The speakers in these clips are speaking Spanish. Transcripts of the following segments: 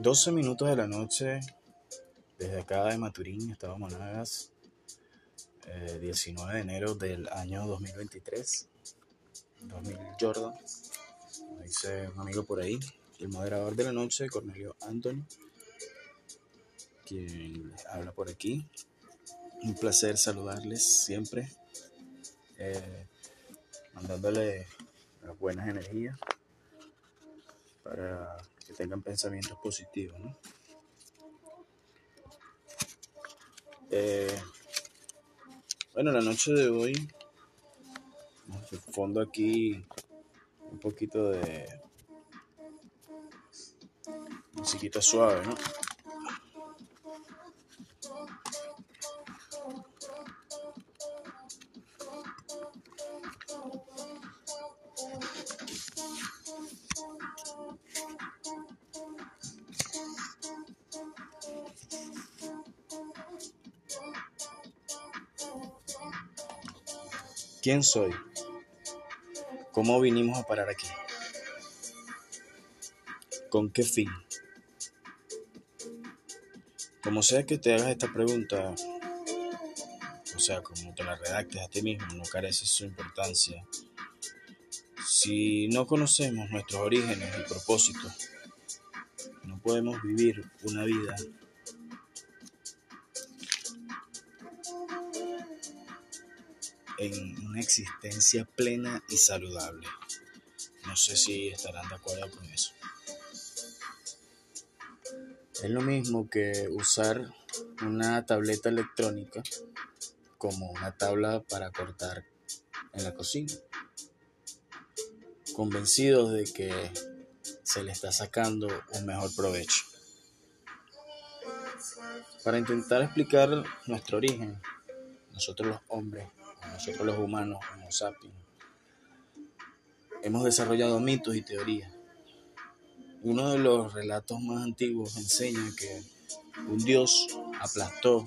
12 minutos de la noche desde acá de Maturín, Estado Monagas, 19 eh, de enero del año 2023, 2000 Jordan, dice un amigo por ahí, el moderador de la noche, Cornelio Anthony, quien habla por aquí. Un placer saludarles siempre, eh, mandándole las buenas energías para tengan pensamientos positivos. ¿no? Eh, bueno, la noche de hoy, de fondo aquí un poquito de musiquita suave, ¿no? ¿Quién soy? ¿Cómo vinimos a parar aquí? ¿Con qué fin? Como sea que te hagas esta pregunta, o sea, como te la redactes a ti mismo, no carece su importancia. Si no conocemos nuestros orígenes y propósitos, no podemos vivir una vida en una existencia plena y saludable. No sé si estarán de acuerdo con eso. Es lo mismo que usar una tableta electrónica como una tabla para cortar en la cocina. Convencidos de que se le está sacando un mejor provecho. Para intentar explicar nuestro origen, nosotros los hombres nosotros los humanos, Homo sapiens, hemos desarrollado mitos y teorías. Uno de los relatos más antiguos enseña que un dios aplastó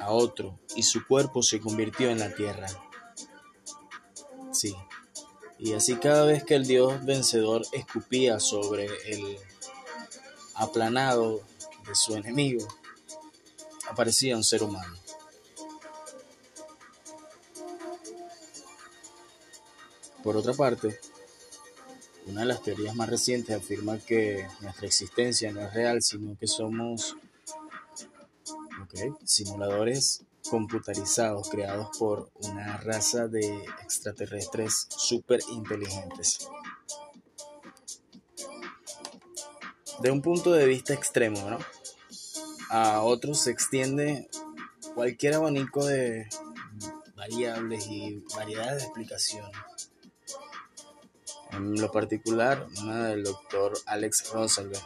a otro y su cuerpo se convirtió en la tierra. Sí. Y así cada vez que el dios vencedor escupía sobre el aplanado de su enemigo, aparecía un ser humano. Por otra parte, una de las teorías más recientes afirma que nuestra existencia no es real, sino que somos simuladores computarizados creados por una raza de extraterrestres súper inteligentes. De un punto de vista extremo. A otros se extiende cualquier abanico de variables y variedades de explicaciones en lo particular, una del doctor Alex Rosenberg,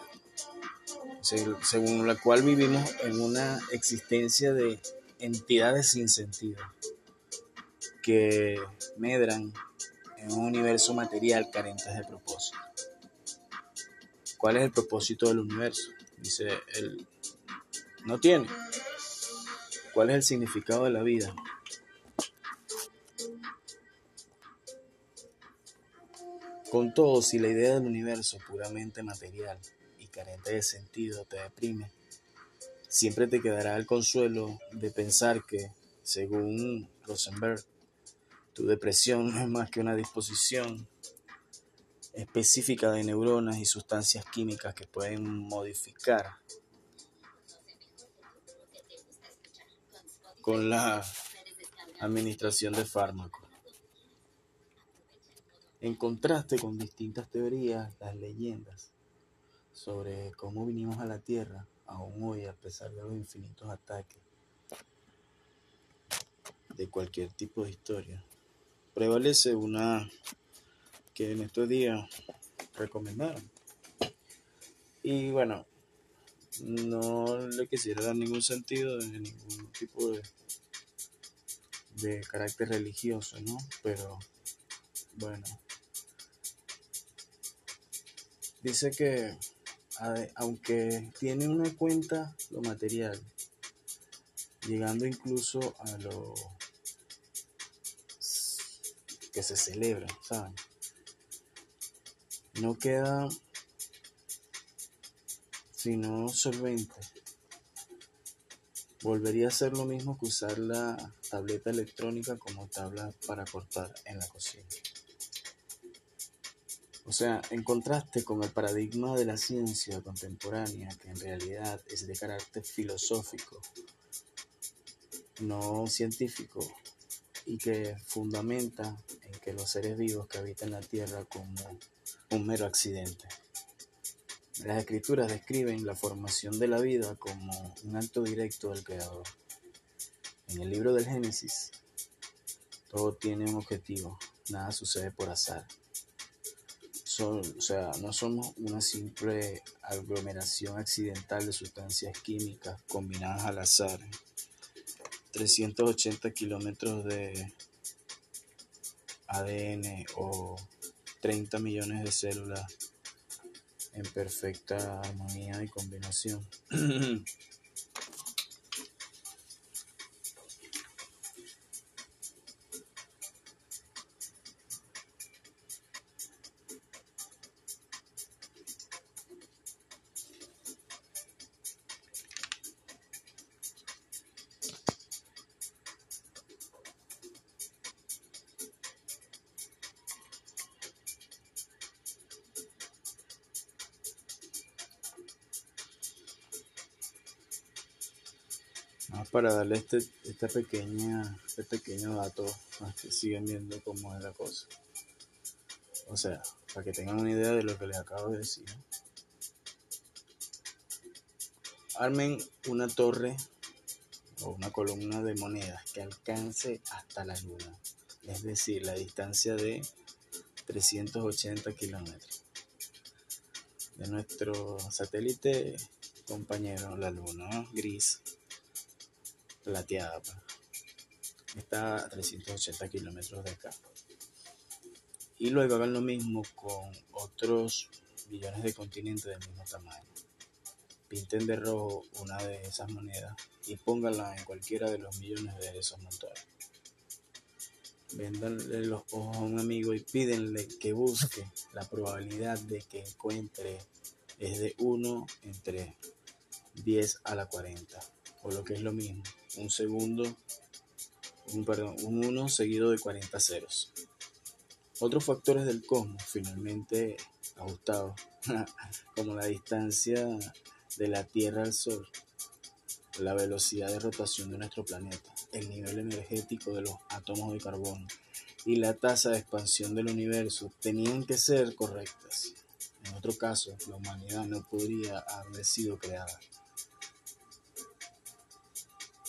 según la cual vivimos en una existencia de entidades sin sentido, que medran en un universo material carente de propósito. ¿Cuál es el propósito del universo? Dice él, no tiene. ¿Cuál es el significado de la vida? Con todo, si la idea del universo puramente material y carente de sentido te deprime, siempre te quedará el consuelo de pensar que, según Rosenberg, tu depresión no es más que una disposición específica de neuronas y sustancias químicas que pueden modificar con la administración de fármacos. En contraste con distintas teorías, las leyendas sobre cómo vinimos a la Tierra, aún hoy, a pesar de los infinitos ataques de cualquier tipo de historia, prevalece una que en estos días recomendaron. Y bueno, no le quisiera dar ningún sentido de ningún tipo de, de carácter religioso, ¿no? Pero bueno, Dice que aunque tiene una cuenta lo material, llegando incluso a lo que se celebra, ¿saben? No queda sino solvente. Volvería a ser lo mismo que usar la tableta electrónica como tabla para cortar en la cocina. O sea, en contraste con el paradigma de la ciencia contemporánea, que en realidad es de carácter filosófico, no científico, y que fundamenta en que los seres vivos que habitan la Tierra como un mero accidente. Las escrituras describen la formación de la vida como un acto directo del Creador. En el libro del Génesis, todo tiene un objetivo, nada sucede por azar. O sea, no somos una simple aglomeración accidental de sustancias químicas combinadas al azar 380 kilómetros de ADN o 30 millones de células en perfecta armonía y combinación. para darle este, esta pequeña, este pequeño dato que sigan viendo cómo es la cosa. O sea, para que tengan una idea de lo que les acabo de decir. Armen una torre o una columna de monedas que alcance hasta la luna, es decir, la distancia de 380 kilómetros de nuestro satélite compañero, la luna gris plateada. Está a 380 kilómetros de acá. Y luego hagan lo mismo con otros billones de continentes del mismo tamaño. Pinten de rojo una de esas monedas y pónganla en cualquiera de los millones de esos montones. Véndanle los ojos a un amigo y pídenle que busque la probabilidad de que encuentre es de 1 entre 10 a la 40, o lo que es lo mismo, un segundo, un, perdón, un 1 seguido de 40 ceros. Otros factores del cosmos finalmente ajustados, como la distancia de la Tierra al Sol, la velocidad de rotación de nuestro planeta, el nivel energético de los átomos de carbono y la tasa de expansión del universo tenían que ser correctas. En otro caso, la humanidad no podría haber sido creada.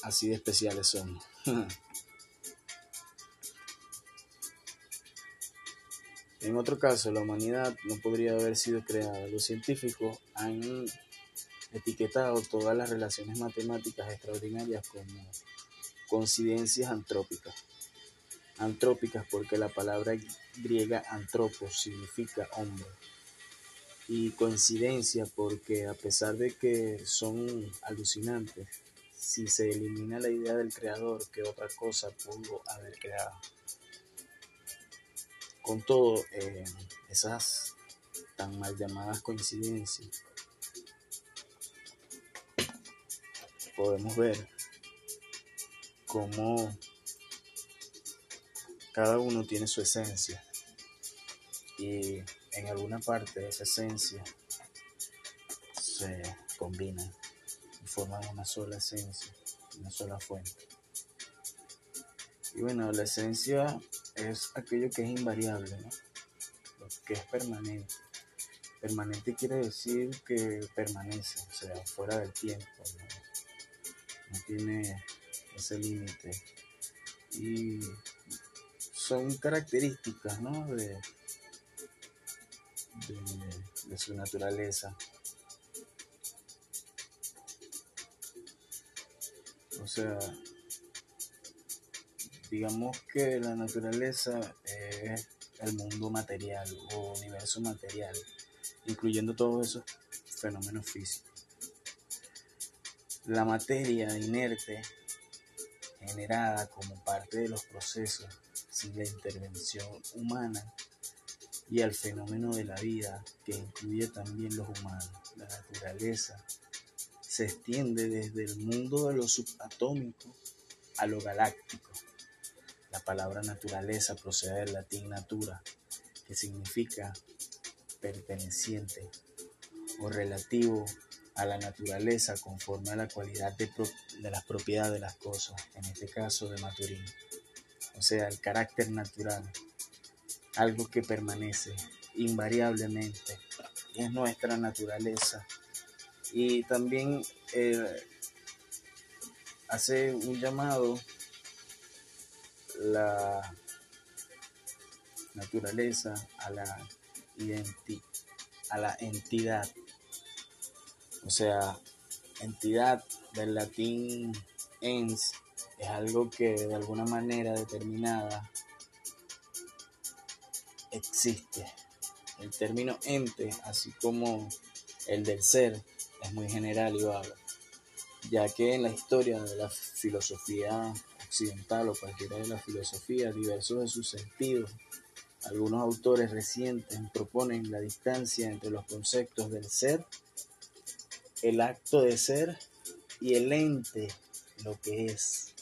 Así de especiales son. en otro caso, la humanidad no podría haber sido creada. Los científicos han etiquetado todas las relaciones matemáticas extraordinarias como coincidencias antrópicas. Antrópicas porque la palabra griega antropos significa hombre. Y coincidencia porque a pesar de que son alucinantes, si se elimina la idea del creador, que otra cosa pudo haber creado. Con todo, eh, esas tan mal llamadas coincidencias, podemos ver cómo cada uno tiene su esencia y en alguna parte de esa esencia se combina forman una sola esencia, una sola fuente. Y bueno, la esencia es aquello que es invariable, ¿no? Lo que es permanente. Permanente quiere decir que permanece, o sea, fuera del tiempo, no, tiene ese límite. Y son características, ¿no? De, de, de su naturaleza. O sea, digamos que la naturaleza es el mundo material o universo material, incluyendo todos esos fenómenos físicos. La materia inerte generada como parte de los procesos sin la intervención humana y al fenómeno de la vida que incluye también los humanos. La naturaleza se extiende desde el mundo de lo subatómico a lo galáctico. La palabra naturaleza procede del latín natura, que significa perteneciente o relativo a la naturaleza conforme a la cualidad de, las propiedades de las cosas, en este caso de Maturín. O sea, el carácter natural, algo que permanece invariablemente, es nuestra naturaleza. Y también eh, hace un llamado la naturaleza a la, a la entidad o sea, entidad del latín ens es algo que de alguna manera determinada existe. El término ente, así como el del ser, es muy general y vago, ya que en la historia de la filosofía occidental o cualquiera de las filosofías, diversos de sus sentidos, algunos autores recientes proponen la distancia entre los conceptos del ser el acto de ser y el ente, lo que es,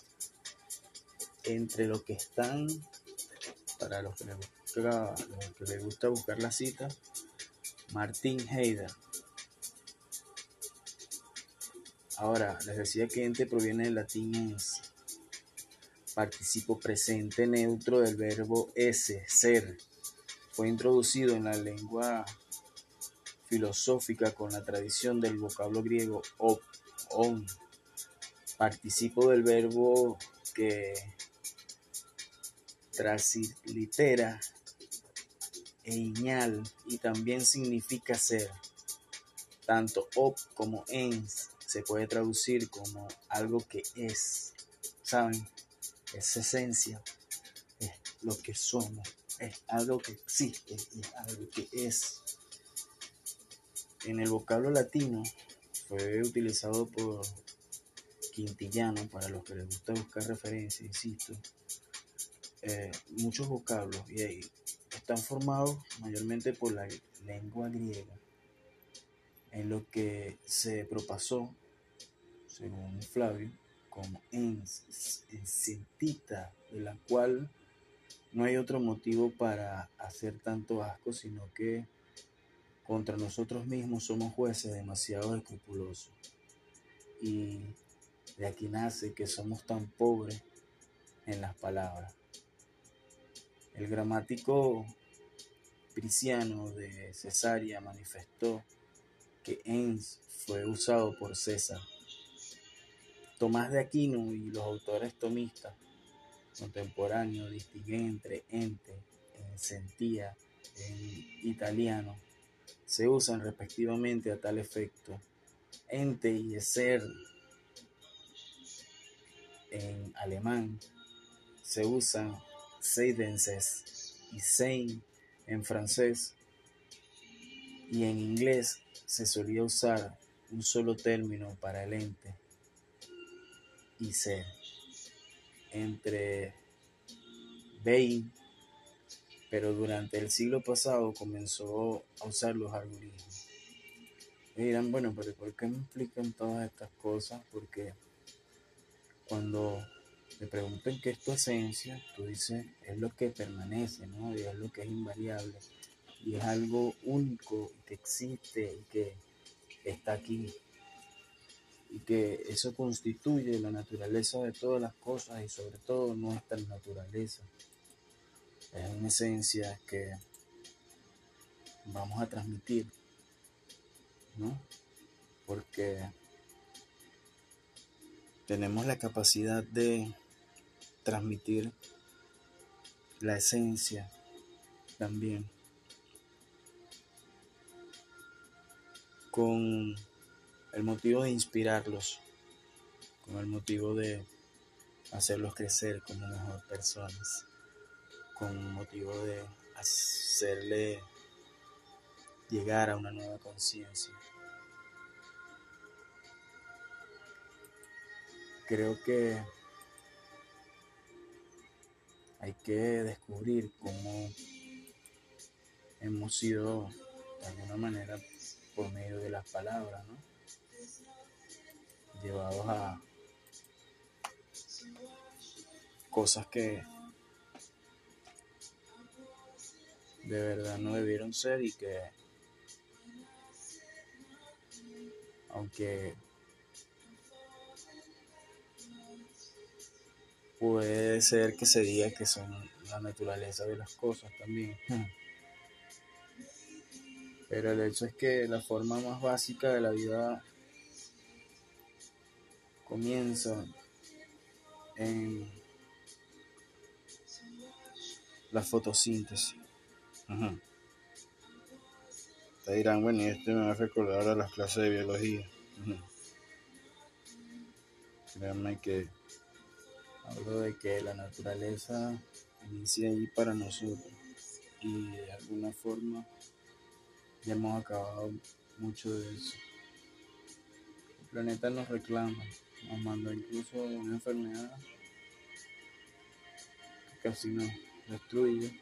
entre lo que están, para los que les gusta, gusta buscar la cita, Martín Heider. Ahora, les decía que ente proviene del latín participo presente neutro del verbo ese, ser. Fue introducido en la lengua filosófica con la tradición del vocablo griego op, on, participo del verbo que translitera e iñal y también significa ser. Tanto op como ens se puede traducir como algo que es. ¿Saben? Es esencia, es lo que somos, es algo que existe, es algo que es. En el vocablo latino fue utilizado por Quintillano, para los que les gusta buscar referencias, insisto, eh, muchos vocablos y están formados mayormente por la lengua griega, en lo que se propasó, según Flavio, como en, sentita, de la cual no hay otro motivo para hacer tanto asco, sino que contra nosotros mismos somos jueces demasiado escrupulosos. Y de aquí nace que somos tan pobres en las palabras. El gramático Priciano de Cesárea manifestó que ens fue usado por César. Tomás de Aquino y los autores tomistas contemporáneos distinguen entre ente, en sentía, en italiano, se usan respectivamente a tal efecto. Ente y ser en alemán se usan Seidenses y Sein en francés y en inglés se solía usar un solo término para el ente y ser entre Bein pero durante el siglo pasado comenzó a usar los algoritmos. Y dirán, bueno, pero ¿por qué me explican todas estas cosas? Porque cuando te preguntan qué es tu esencia, tú dices, es lo que permanece, ¿no? Y es lo que es invariable. Y es algo único que existe y que está aquí. Y que eso constituye la naturaleza de todas las cosas y sobre todo nuestra naturaleza es una esencia que vamos a transmitir, ¿no? Porque tenemos la capacidad de transmitir la esencia también con el motivo de inspirarlos, con el motivo de hacerlos crecer como mejor personas con motivo de hacerle llegar a una nueva conciencia. Creo que hay que descubrir cómo hemos sido de alguna manera por medio de las palabras, ¿no? Llevados a cosas que de verdad no debieron ser y que aunque puede ser que se diga que son la naturaleza de las cosas también. Pero el hecho es que la forma más básica de la vida comienza en la fotosíntesis. Te dirán, bueno, y este me va a recordar a las clases de biología. Créanme que hablo de que la naturaleza inicia allí para nosotros y de alguna forma ya hemos acabado mucho de eso. El planeta nos reclama, nos manda incluso una enfermedad que casi nos destruye.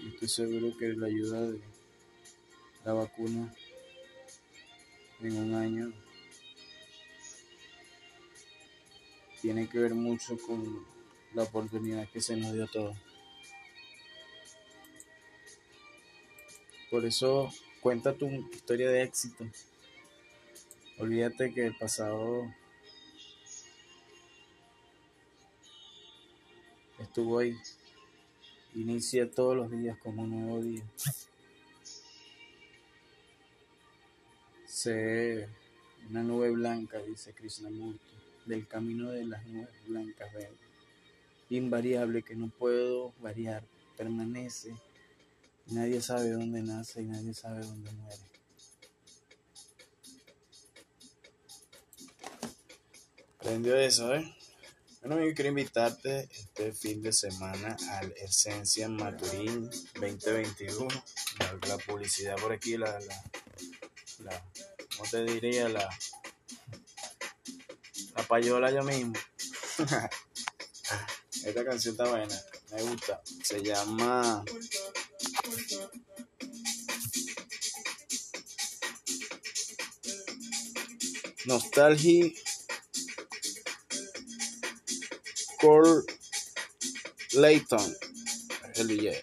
Y estoy seguro que la ayuda de la vacuna en un año tiene que ver mucho con la oportunidad que se nos dio a todos. Por eso cuenta tu historia de éxito. Olvídate que el pasado estuvo ahí. Inicia todos los días como un nuevo día. Sé una nube blanca, dice Krishnamurti, del camino de las nubes blancas Invariable que no puedo variar, permanece Nadie sabe dónde nace y nadie sabe dónde muere. Aprendió eso, ¿eh? Bueno, yo quiero invitarte este fin de semana al Esencia Maturín 2021. La, publicidad por aquí, la, la, la, ¿cómo te diría? La, la payola yo mismo. Esta canción está buena, me gusta. Se llama Nostalgia Core Layton el DJ.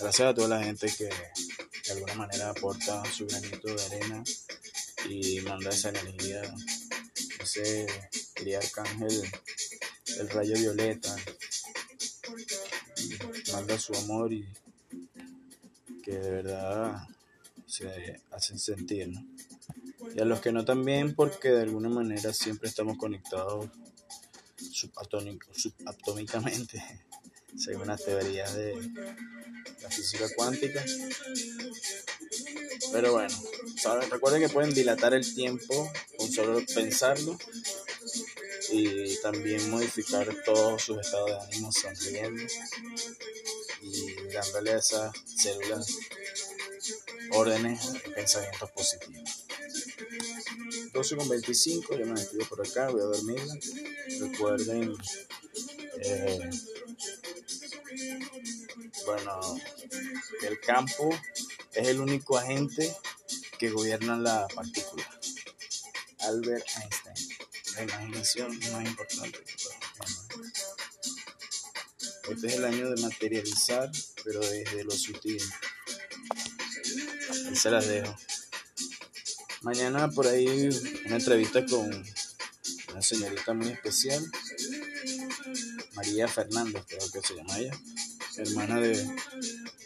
Gracias a toda la gente que de alguna manera aporta su granito de arena y manda esa energía, ese quería arcángel, el rayo violeta, manda su amor y que de verdad se hacen sentir, ¿no? Y a los que no también porque de alguna manera siempre estamos conectados subatómicamente, según las teorías de la física cuántica. Pero bueno, recuerden que pueden dilatar el tiempo con solo pensarlo y también modificar todos sus estados de ánimo sonriendo y dándole a esas células órdenes y pensamientos positivos. 12 con 25, yo me despido por acá, voy a dormir. Recuerden, eh, bueno, el campo es el único agente que gobierna la partícula. Albert Einstein. La imaginación más importante que Este es el año de materializar, pero desde lo sutil se las dejo. Mañana por ahí una entrevista con una señorita muy especial, María Fernández, creo que se llama ella, hermana de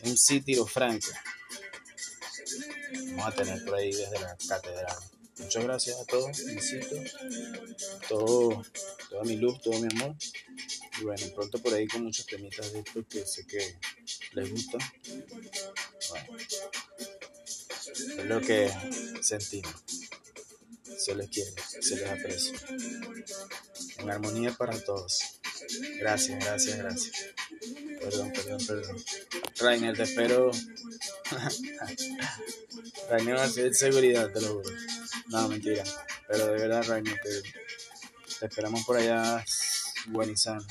MC Tiro Franca. Vamos a tener por ahí desde la catedral. Muchas gracias a todos, insisto, todo, toda mi luz, todo mi amor. Y bueno, pronto por ahí con muchos temitas de estos que sé que les gustan. Es lo que sentimos. Se les quiere, se les aprecia. En armonía para todos. Gracias, gracias, gracias. Perdón, perdón, perdón. Rainer, te espero. Rainer va a ser seguridad, te lo juro. No, mentira. Pero de verdad, Rainer, te, esperamos por allá buen y sano.